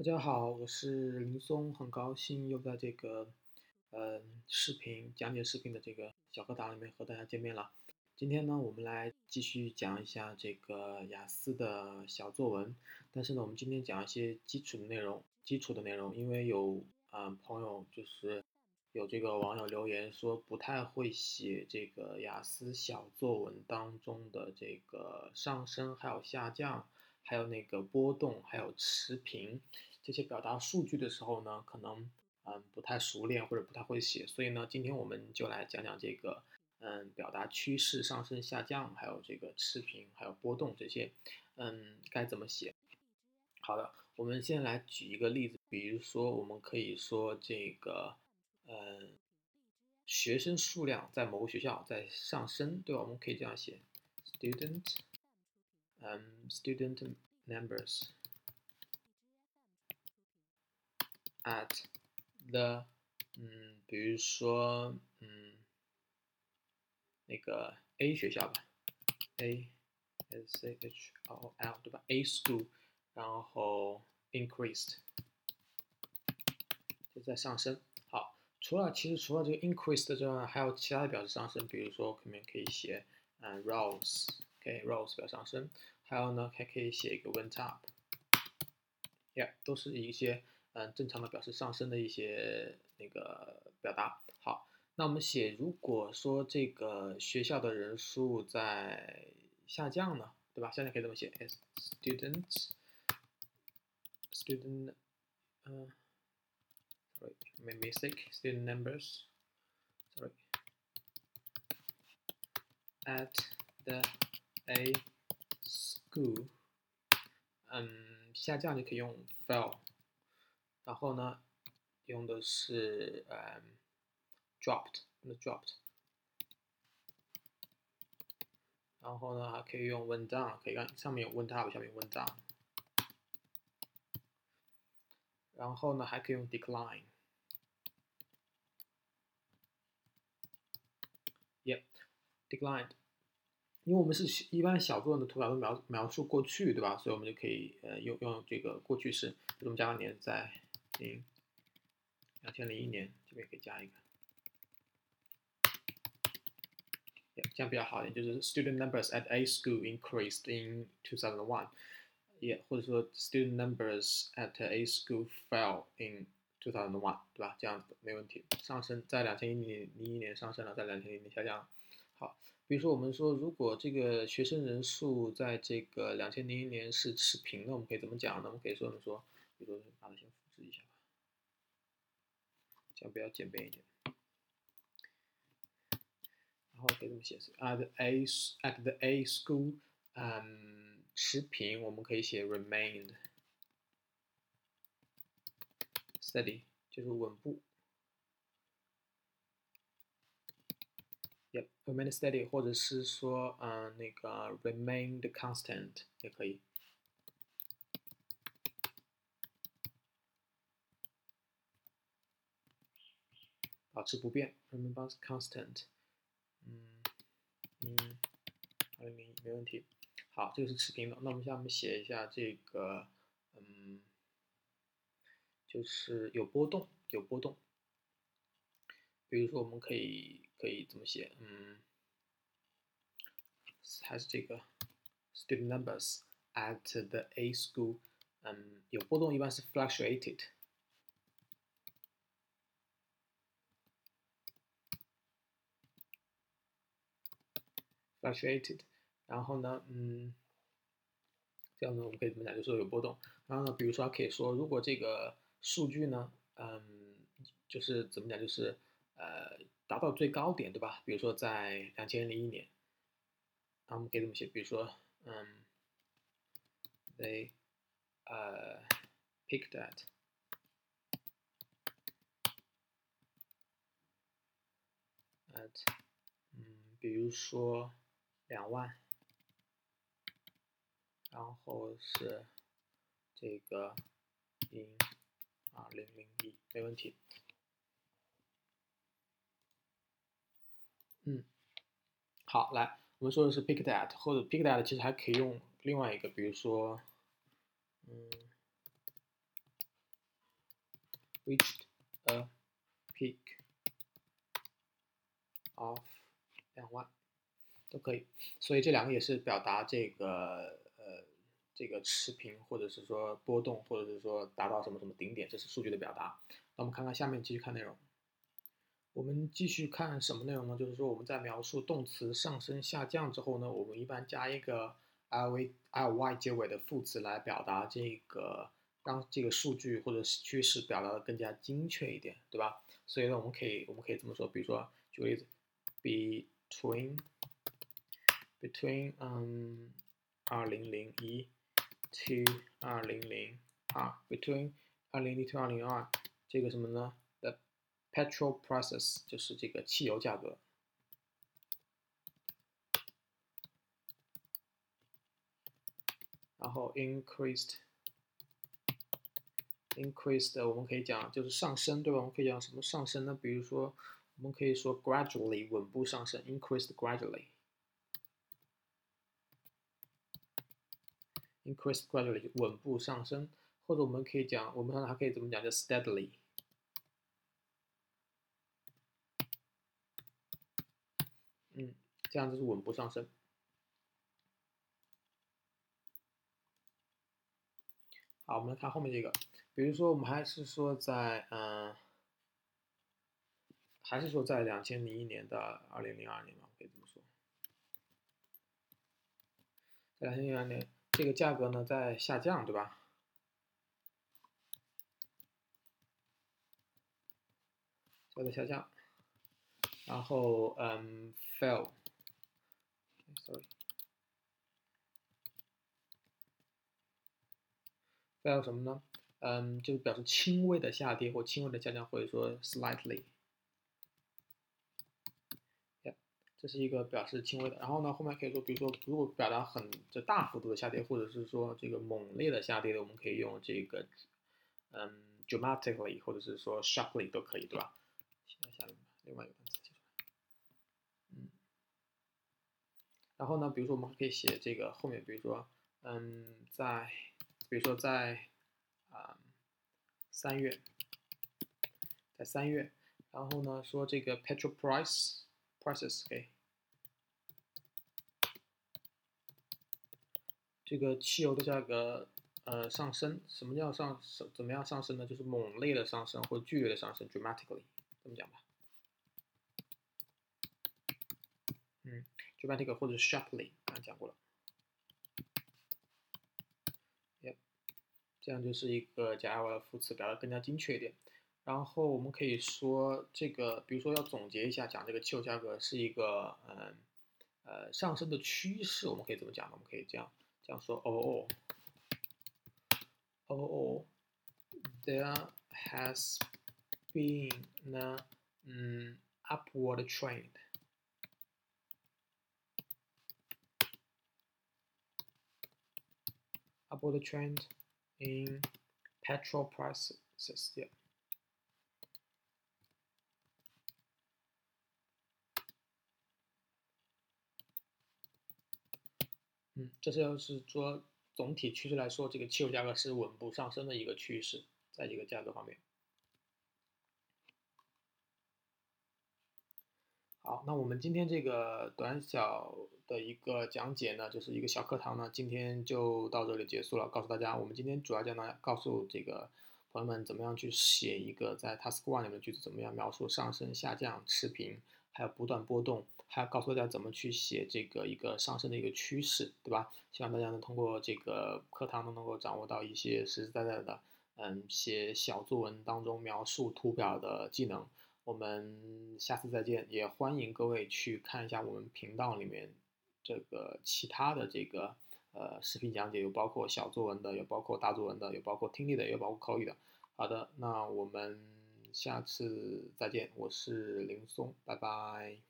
大家好，我是林松，很高兴又在这个呃视频讲解视频的这个小课堂里面和大家见面了。今天呢，我们来继续讲一下这个雅思的小作文。但是呢，我们今天讲一些基础的内容，基础的内容，因为有啊朋友就是有这个网友留言说不太会写这个雅思小作文当中的这个上升还有下降。还有那个波动，还有持平这些表达数据的时候呢，可能嗯不太熟练或者不太会写，所以呢，今天我们就来讲讲这个嗯表达趋势上升下降，还有这个持平，还有波动这些嗯该怎么写。好的，我们先来举一个例子，比如说我们可以说这个嗯学生数量在某个学校在上升，对吧？我们可以这样写，student。um, student numbers at the 嗯，比如说嗯，那个 A 学校吧，A S H O L 对吧？A school，然后 increased 就在上升。好，除了其实除了这个 increased 之外，还有其他的表示上升，比如说后面可以写嗯 rose，OK，rose 表示上升。还有呢，还可以写一个 went up，yeah，都是一些嗯正常的表示上升的一些那个表达。好，那我们写如果说这个学校的人数在下降呢，对吧？下降可以这么写：students，student，嗯，sorry，made mistake，student numbers，sorry，at the a school，嗯，下降就可以用 fell，然后呢，用的是嗯 dropped，用的 dropped，然后呢还可以用 went down，可以看上面有 went up，下面 went down，然后呢还可以用 decline，yep，declined。因为我们是一般小作文的图表都描描述过去，对吧？所以我们就可以呃用用这个过去式，我们加个年在零两千零一年，这边可以加一个，这样比较好一点。就是 student numbers at A school increased in 2001，也或者说 student numbers at A school fell in 2001，对吧？这样子没问题，上升在两千零一年上升了，在两千零年下降。好。比如说，我们说，如果这个学生人数在这个两千零一年是持平的，我们可以怎么讲呢？我们可以说，我们说，比如说，把它先复制一下吧，这样比较简便一点。然后可以这么写：at a at the a school，嗯，持平，我们可以写 remained steady，就是稳步。Yep，remain steady，或者是说，嗯，那个 remained constant 也可以， 保持不变，remain constant，嗯嗯，二零零一没问题。好，这个是持平的。那我们下面写一下这个，嗯，就是有波动，有波动。比如说，我们可以。可以怎么写？嗯，还是这个 student numbers at the A school，嗯，有波动，一般是 fluctuated fluctuated，。然后呢，嗯，这样子我们可以怎么讲？就说有波动。然后呢，比如说可以说，如果这个数据呢，嗯，就是怎么讲？就是呃。达到最高点，对吧？比如说在两千零一年，那我们可以这么写，比如说，嗯，they 呃，picked at at 嗯，比如说两万，然后是这个 in 二零零一，没问题。嗯，好，来，我们说的是 picked at，或者 picked at 其实还可以用另外一个，比如说，嗯 reached a peak of 两万都可以，所以这两个也是表达这个呃这个持平或者是说波动或者是说达到什么什么顶点，这是数据的表达。那我们看看下面继续看内容。我们继续看什么内容呢？就是说我们在描述动词上升下降之后呢，我们一般加一个 l v l y 结尾的副词来表达这个让这个数据或者是趋势表达的更加精确一点，对吧？所以呢，我们可以我们可以这么说，比如说举个例子，between between 嗯二零零一 to 二零零二 between 二零零 to 二零二这个什么呢？the petrol prices 就是这个汽油价格，然后 increased increased 我们可以讲就是上升，对吧？我们可以讲什么上升呢？比如说我们可以说 gradually 稳步上升，increased gradually。 Increase gradually 稳步上升，或者我们可以讲，我们还可以怎么讲？叫 steadily。嗯，这样就是稳步上升。好，我们来看后面这个，比如说我们还是说在嗯，还是说在两千零一年的二零零二年嘛，可以这么说，在两千零二年。这个价格呢在下降，对吧？在下降，然后嗯，fell，sorry，fell 什么呢？嗯，就表示轻微的下跌或轻微的下降，或者说 slightly。这是一个表示轻微的，然后呢，后面可以说，比如说，如果表达很这大幅度的下跌，或者是说这个猛烈的下跌的，我们可以用这个，嗯，dramatically，或者是说 sharply 都可以，对吧？现在下面另外一个单词，然后呢，比如说我们还可以写这个后面，比如说，嗯，在，比如说在啊三月，在三月，然后呢说这个 petrol price。Prices 给这个汽油的价格呃上升，什么叫上升怎么样上升呢？就是猛烈的上升或剧烈的上升，dramatically 这么讲吧？嗯，dramatic 或者 sharply 刚才讲过了这样就是一个加 l 的副词，表达更加精确一点。然后我们可以说，这个比如说要总结一下，讲这个汽油价格是一个嗯呃上升的趋势，我们可以怎么讲呢？我们可以这样这样说：哦哦哦，there has been a 嗯 upward trend，upward trend in petrol prices. Yeah. 嗯，这是要是说总体趋势来说，这个汽油价格是稳步上升的一个趋势，在这个价格方面。好，那我们今天这个短小的一个讲解呢，就是一个小课堂呢，今天就到这里结束了。告诉大家，我们今天主要讲呢，告诉这个朋友们怎么样去写一个在 Task One 里面的句子，怎么样描述上升、下降、持平，还有不断波动。还要告诉大家怎么去写这个一个上升的一个趋势，对吧？希望大家能通过这个课堂都能够掌握到一些实实在在的，嗯，写小作文当中描述图表的技能。我们下次再见，也欢迎各位去看一下我们频道里面这个其他的这个呃视频讲解，有包括小作文的，有包括大作文的，有包括听力的，有包括口语的。好的，那我们下次再见，我是林松，拜拜。